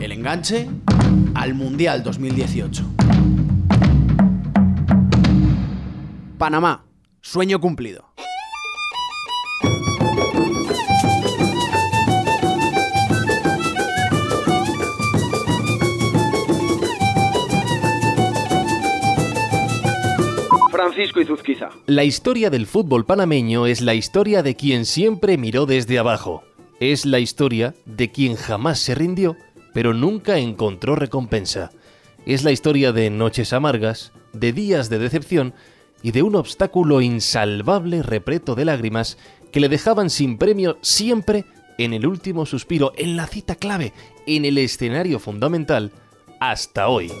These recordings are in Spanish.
El enganche al Mundial 2018. Panamá, sueño cumplido. Francisco Izuzquiza. La historia del fútbol panameño es la historia de quien siempre miró desde abajo. Es la historia de quien jamás se rindió, pero nunca encontró recompensa. Es la historia de noches amargas, de días de decepción y de un obstáculo insalvable repleto de lágrimas que le dejaban sin premio siempre en el último suspiro, en la cita clave, en el escenario fundamental, hasta hoy.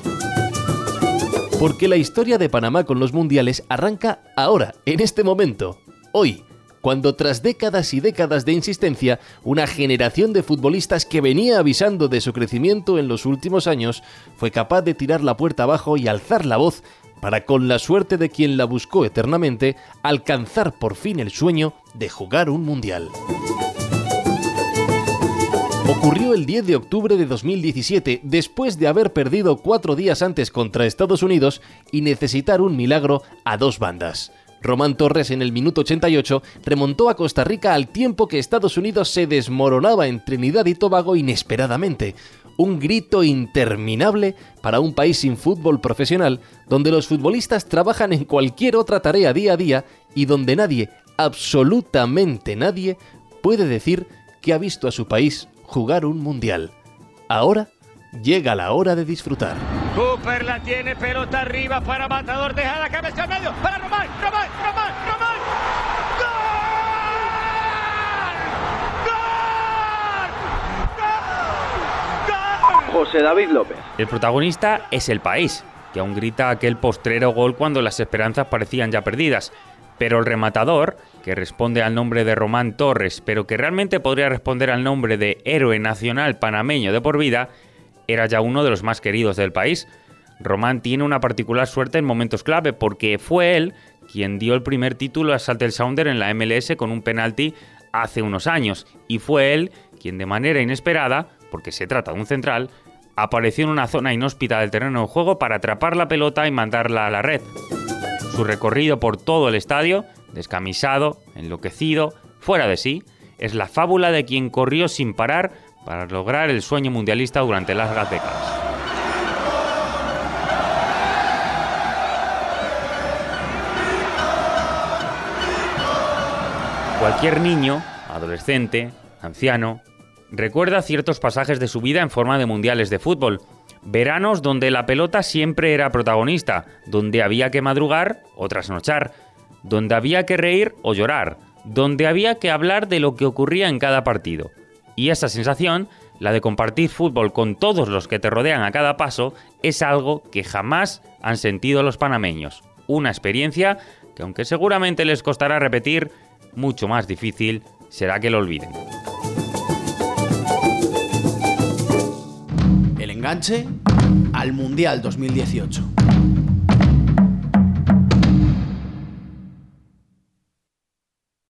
Porque la historia de Panamá con los mundiales arranca ahora, en este momento, hoy, cuando tras décadas y décadas de insistencia, una generación de futbolistas que venía avisando de su crecimiento en los últimos años fue capaz de tirar la puerta abajo y alzar la voz para, con la suerte de quien la buscó eternamente, alcanzar por fin el sueño de jugar un mundial. Ocurrió el 10 de octubre de 2017, después de haber perdido cuatro días antes contra Estados Unidos y necesitar un milagro a dos bandas. Román Torres en el minuto 88 remontó a Costa Rica al tiempo que Estados Unidos se desmoronaba en Trinidad y Tobago inesperadamente. Un grito interminable para un país sin fútbol profesional, donde los futbolistas trabajan en cualquier otra tarea día a día y donde nadie, absolutamente nadie, puede decir que ha visto a su país jugar un mundial. Ahora llega la hora de disfrutar. Cooper la tiene, pelota arriba para Matador, deja la cabeza en medio, para Román, Román, Román, Román. José David López. El protagonista es el país, que aún grita aquel postrero gol cuando las esperanzas parecían ya perdidas. Pero el rematador, que responde al nombre de Román Torres, pero que realmente podría responder al nombre de héroe nacional panameño de por vida, era ya uno de los más queridos del país. Román tiene una particular suerte en momentos clave porque fue él quien dio el primer título a Saltel Sounder en la MLS con un penalti hace unos años y fue él quien de manera inesperada, porque se trata de un central, apareció en una zona inhóspita del terreno de juego para atrapar la pelota y mandarla a la red. Su recorrido por todo el estadio, descamisado, enloquecido, fuera de sí, es la fábula de quien corrió sin parar para lograr el sueño mundialista durante largas décadas. Cualquier niño, adolescente, anciano, recuerda ciertos pasajes de su vida en forma de mundiales de fútbol. Veranos donde la pelota siempre era protagonista, donde había que madrugar o trasnochar, donde había que reír o llorar, donde había que hablar de lo que ocurría en cada partido. Y esa sensación, la de compartir fútbol con todos los que te rodean a cada paso, es algo que jamás han sentido los panameños. Una experiencia que aunque seguramente les costará repetir, mucho más difícil será que lo olviden. El enganche al Mundial 2018.